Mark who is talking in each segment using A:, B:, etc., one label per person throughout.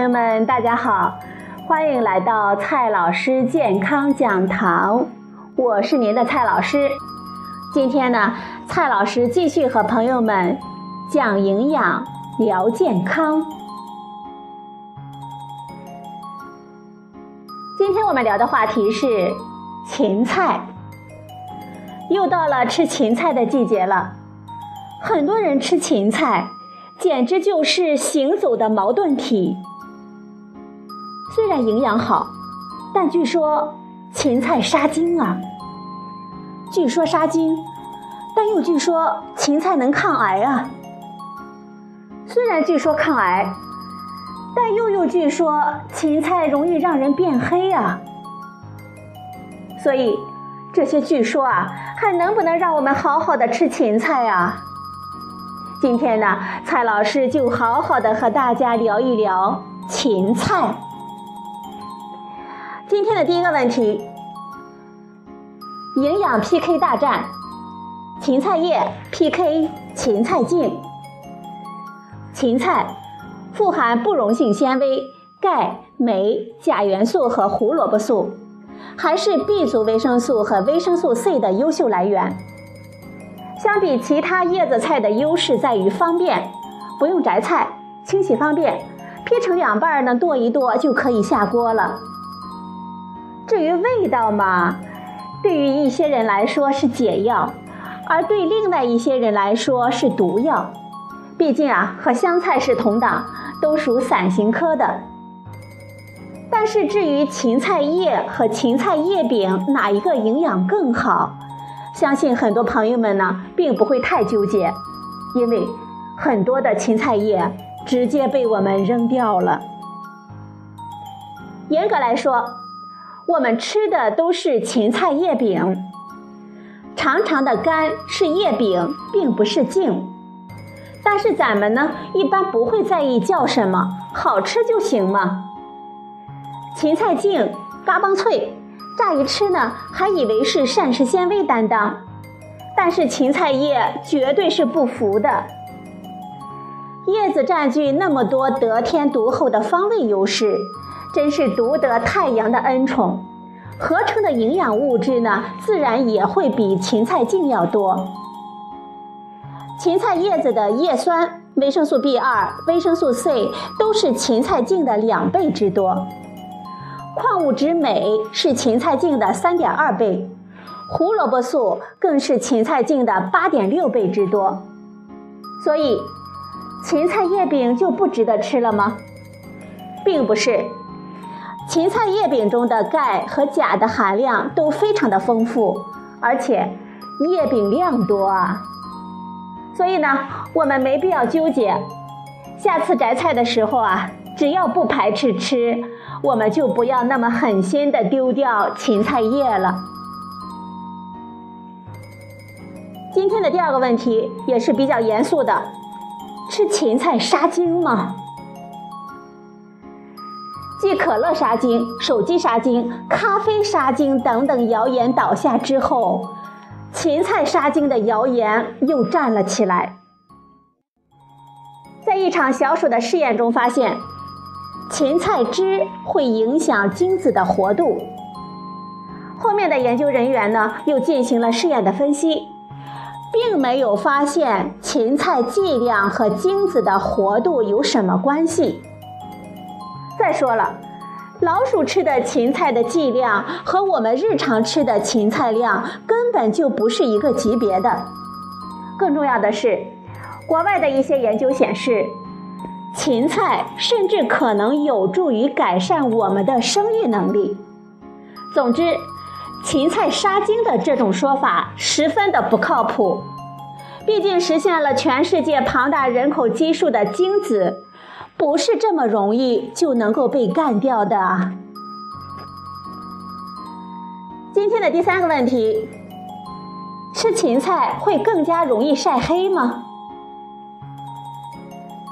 A: 朋友们，大家好，欢迎来到蔡老师健康讲堂，我是您的蔡老师。今天呢，蔡老师继续和朋友们讲营养、聊健康。今天我们聊的话题是芹菜。又到了吃芹菜的季节了，很多人吃芹菜，简直就是行走的矛盾体。虽然营养好，但据说芹菜杀精啊。据说杀精，但又据说芹菜能抗癌啊。虽然据说抗癌，但又又据说芹菜容易让人变黑啊。所以。这些据说啊，还能不能让我们好好的吃芹菜啊？今天呢，蔡老师就好好的和大家聊一聊芹菜。今天的第一个问题：营养 PK 大战，芹菜叶 PK 芹菜茎。芹菜富含不溶性纤维、钙、镁、钾元素和胡萝卜素。还是 B 族维生素和维生素 C 的优秀来源。相比其他叶子菜的优势在于方便，不用摘菜，清洗方便，劈成两半呢，剁一剁就可以下锅了。至于味道嘛，对于一些人来说是解药，而对另外一些人来说是毒药。毕竟啊，和香菜是同党，都属伞形科的。但是至于芹菜叶和芹菜叶柄哪一个营养更好，相信很多朋友们呢并不会太纠结，因为很多的芹菜叶直接被我们扔掉了。严格来说，我们吃的都是芹菜叶柄，长长的杆是叶柄，并不是茎。但是咱们呢一般不会在意叫什么，好吃就行嘛。芹菜茎嘎嘣脆，乍一吃呢，还以为是膳食纤维担当，但是芹菜叶绝对是不服的。叶子占据那么多得天独厚的方位优势，真是独得太阳的恩宠，合成的营养物质呢，自然也会比芹菜茎要多。芹菜叶子的叶酸、维生素 B 二、维生素 C 都是芹菜茎的两倍之多。矿物质镁是芹菜茎的三点二倍，胡萝卜素更是芹菜茎的八点六倍之多。所以，芹菜叶柄就不值得吃了吗？并不是，芹菜叶柄中的钙和钾的含量都非常的丰富，而且叶柄量多啊。所以呢，我们没必要纠结。下次摘菜的时候啊。只要不排斥吃，我们就不要那么狠心的丢掉芹菜叶了。今天的第二个问题也是比较严肃的：吃芹菜杀精吗？继可乐杀精、手机杀精、咖啡杀精等等谣言倒下之后，芹菜杀精的谣言又站了起来。在一场小鼠的试验中发现。芹菜汁会影响精子的活度。后面的研究人员呢，又进行了试验的分析，并没有发现芹菜剂量和精子的活度有什么关系。再说了，老鼠吃的芹菜的剂量和我们日常吃的芹菜量根本就不是一个级别的。更重要的是，国外的一些研究显示。芹菜甚至可能有助于改善我们的生育能力。总之，芹菜杀精的这种说法十分的不靠谱。毕竟，实现了全世界庞大人口基数的精子，不是这么容易就能够被干掉的！今天的第三个问题：吃芹菜会更加容易晒黑吗？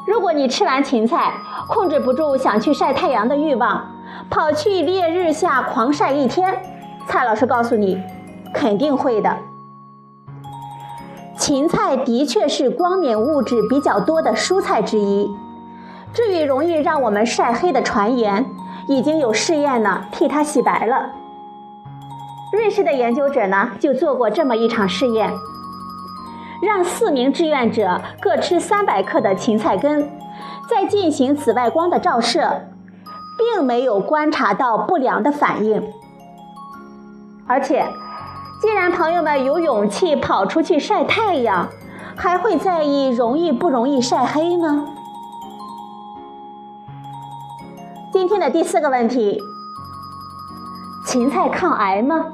A: 如果你吃完芹菜，控制不住想去晒太阳的欲望，跑去烈日下狂晒一天，蔡老师告诉你，肯定会的。芹菜的确是光敏物质比较多的蔬菜之一，至于容易让我们晒黑的传言，已经有试验呢替它洗白了。瑞士的研究者呢就做过这么一场试验，让四名志愿者各吃三百克的芹菜根，再进行紫外光的照射，并没有观察到不良的反应。而且，既然朋友们有勇气跑出去晒太阳，还会在意容易不容易晒黑呢？今天的第四个问题：芹菜抗癌吗？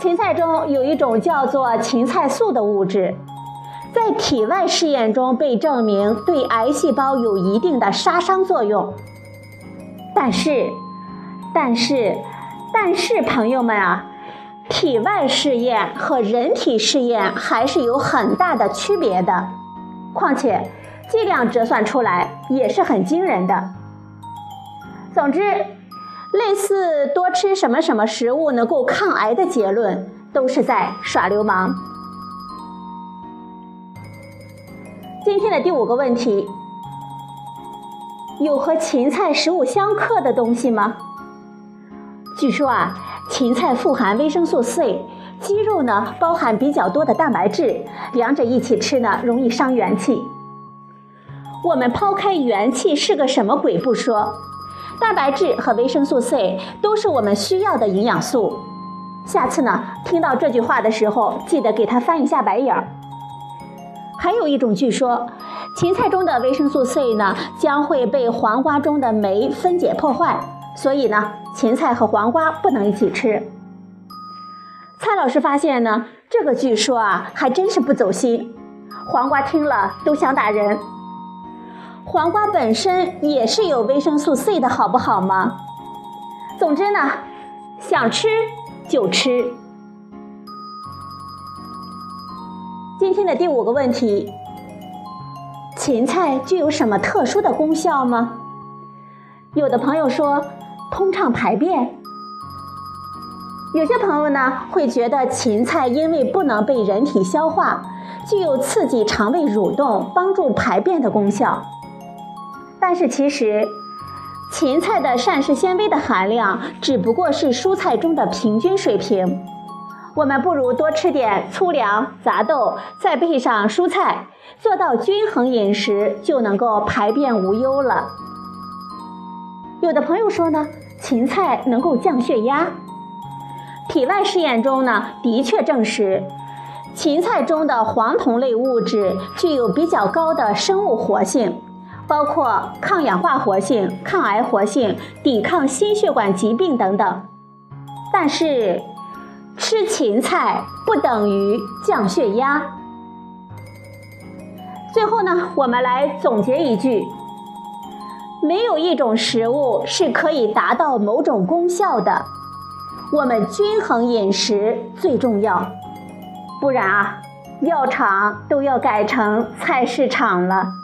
A: 芹菜中有一种叫做芹菜素的物质，在体外试验中被证明对癌细胞有一定的杀伤作用。但是，但是，但是，朋友们啊！体外试验和人体试验还是有很大的区别的，况且剂量折算出来也是很惊人的。总之，类似多吃什么什么食物能够抗癌的结论，都是在耍流氓。今天的第五个问题，有和芹菜食物相克的东西吗？据说啊。芹菜富含维生素 C，鸡肉呢包含比较多的蛋白质，两者一起吃呢容易伤元气。我们抛开元气是个什么鬼不说，蛋白质和维生素 C 都是我们需要的营养素。下次呢听到这句话的时候，记得给他翻一下白眼儿。还有一种据说，芹菜中的维生素 C 呢将会被黄瓜中的酶分解破坏，所以呢。芹菜和黄瓜不能一起吃。蔡老师发现呢，这个据说啊，还真是不走心。黄瓜听了都想打人。黄瓜本身也是有维生素 C 的，好不好吗？总之呢，想吃就吃。今天的第五个问题：芹菜具有什么特殊的功效吗？有的朋友说。通畅排便，有些朋友呢会觉得芹菜因为不能被人体消化，具有刺激肠胃蠕动、帮助排便的功效。但是其实，芹菜的膳食纤维的含量只不过是蔬菜中的平均水平。我们不如多吃点粗粮、杂豆，再配上蔬菜，做到均衡饮食，就能够排便无忧了。有的朋友说呢。芹菜能够降血压，体外试验中呢，的确证实，芹菜中的黄酮类物质具有比较高的生物活性，包括抗氧化活性、抗癌活性、抵抗心血管疾病等等。但是，吃芹菜不等于降血压。最后呢，我们来总结一句。没有一种食物是可以达到某种功效的，我们均衡饮食最重要，不然啊，药厂都要改成菜市场了。